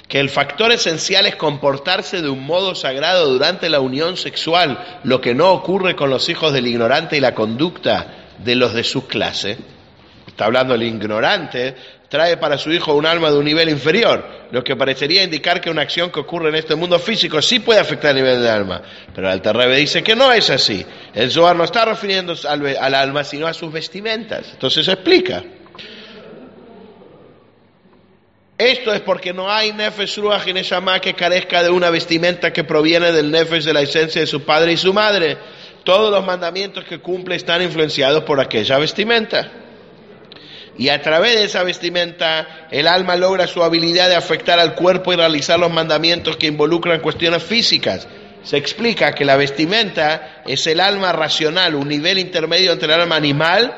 que el factor esencial es comportarse de un modo sagrado durante la unión sexual, lo que no ocurre con los hijos del ignorante y la conducta de los de su clase. Está hablando el ignorante, trae para su hijo un alma de un nivel inferior, lo que parecería indicar que una acción que ocurre en este mundo físico sí puede afectar el nivel del alma. Pero el Alterrebe dice que no es así. El Zohar no está refiriéndose al, al alma, sino a sus vestimentas. Entonces explica. Esto es porque no hay Nefesh Ruach y Neshama que carezca de una vestimenta que proviene del Nefesh de la esencia de su padre y su madre. Todos los mandamientos que cumple están influenciados por aquella vestimenta. Y a través de esa vestimenta, el alma logra su habilidad de afectar al cuerpo y realizar los mandamientos que involucran cuestiones físicas. Se explica que la vestimenta es el alma racional, un nivel intermedio entre el alma animal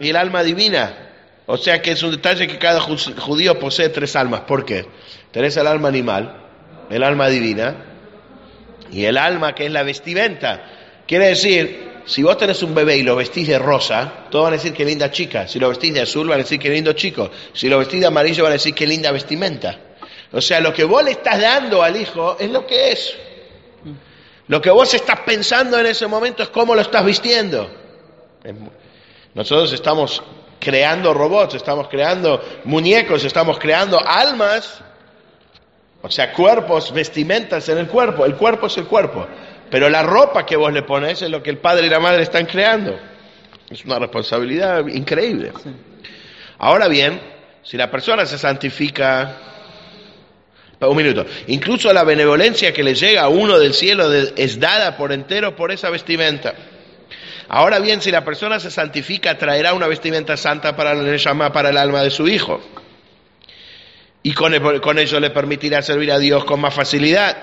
y el alma divina. O sea que es un detalle que cada ju- judío posee tres almas. ¿Por qué? Tenés el alma animal, el alma divina y el alma que es la vestimenta. Quiere decir, si vos tenés un bebé y lo vestís de rosa, todos van a decir qué linda chica. Si lo vestís de azul, van a decir qué lindo chico. Si lo vestís de amarillo, van a decir qué linda vestimenta. O sea, lo que vos le estás dando al hijo es lo que es. Lo que vos estás pensando en ese momento es cómo lo estás vistiendo. Nosotros estamos creando robots, estamos creando muñecos, estamos creando almas, o sea, cuerpos, vestimentas en el cuerpo. El cuerpo es el cuerpo. Pero la ropa que vos le pones es lo que el padre y la madre están creando. Es una responsabilidad increíble. Ahora bien, si la persona se santifica, un minuto, incluso la benevolencia que le llega a uno del cielo es dada por entero por esa vestimenta. Ahora bien, si la persona se santifica, traerá una vestimenta santa para el, para el alma de su hijo. Y con, ello le permitirá servir a Dios con más facilidad.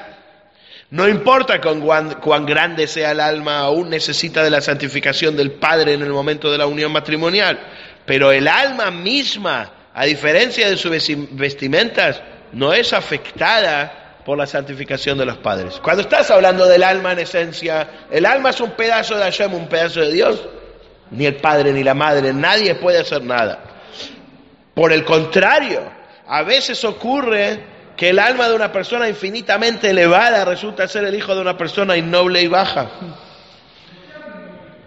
No importa cuán, grande sea el alma, aún necesita de la santificación del Padre en el momento de la unión matrimonial. Pero el alma misma, a diferencia de sus vestimentas, no es afectada por la santificación de los padres. Cuando estás hablando del alma en esencia, el alma es un pedazo de Hashem, un pedazo de Dios. Ni el padre ni la madre, nadie puede hacer nada. Por el contrario, a veces ocurre que el alma de una persona infinitamente elevada resulta ser el hijo de una persona innoble y baja.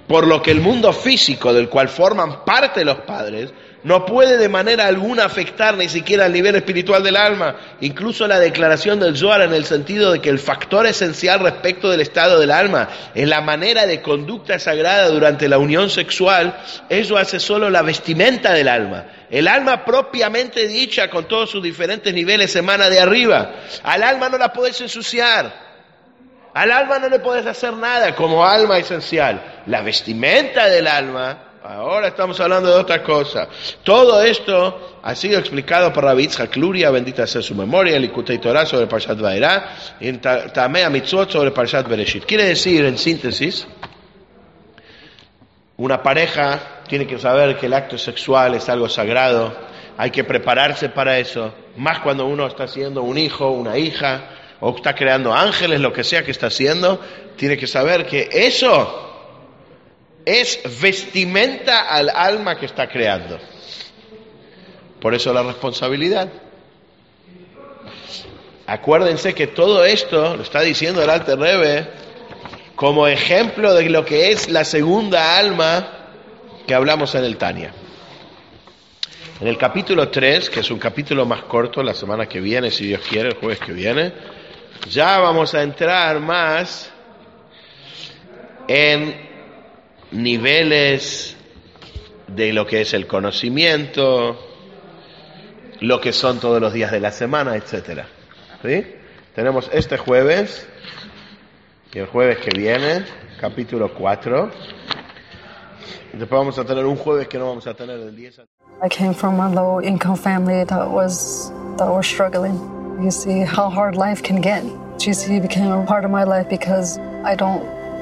Por lo que el mundo físico del cual forman parte los padres no puede de manera alguna afectar ni siquiera el nivel espiritual del alma. Incluso la declaración del Zohar en el sentido de que el factor esencial respecto del estado del alma es la manera de conducta sagrada durante la unión sexual, eso hace solo la vestimenta del alma. El alma propiamente dicha, con todos sus diferentes niveles, emana de arriba. Al alma no la puedes ensuciar. Al alma no le puedes hacer nada como alma esencial. La vestimenta del alma Ahora estamos hablando de otra cosa. Todo esto ha sido explicado por Rabbi Yitzhak bendita sea su memoria, en Likutei Torah sobre Parshat Vaera, en Tamea Mitzvot sobre Parshat Bereshit. Quiere decir, en síntesis, una pareja tiene que saber que el acto sexual es algo sagrado, hay que prepararse para eso, más cuando uno está haciendo un hijo, una hija, o está creando ángeles, lo que sea que está haciendo, tiene que saber que eso es vestimenta al alma que está creando. Por eso la responsabilidad. Acuérdense que todo esto lo está diciendo el Alte Rebe como ejemplo de lo que es la segunda alma que hablamos en el Tania. En el capítulo 3, que es un capítulo más corto, la semana que viene, si Dios quiere, el jueves que viene, ya vamos a entrar más en niveles de lo que es el conocimiento, lo que son todos los días de la semana, etcétera. ¿Sí? Tenemos este jueves y el jueves que viene, capítulo 4. Y después vamos a tener un jueves que no vamos a tener el 10. I came from a low income family that was that was struggling. You see how hard life can get. GC became a part of my life because I don't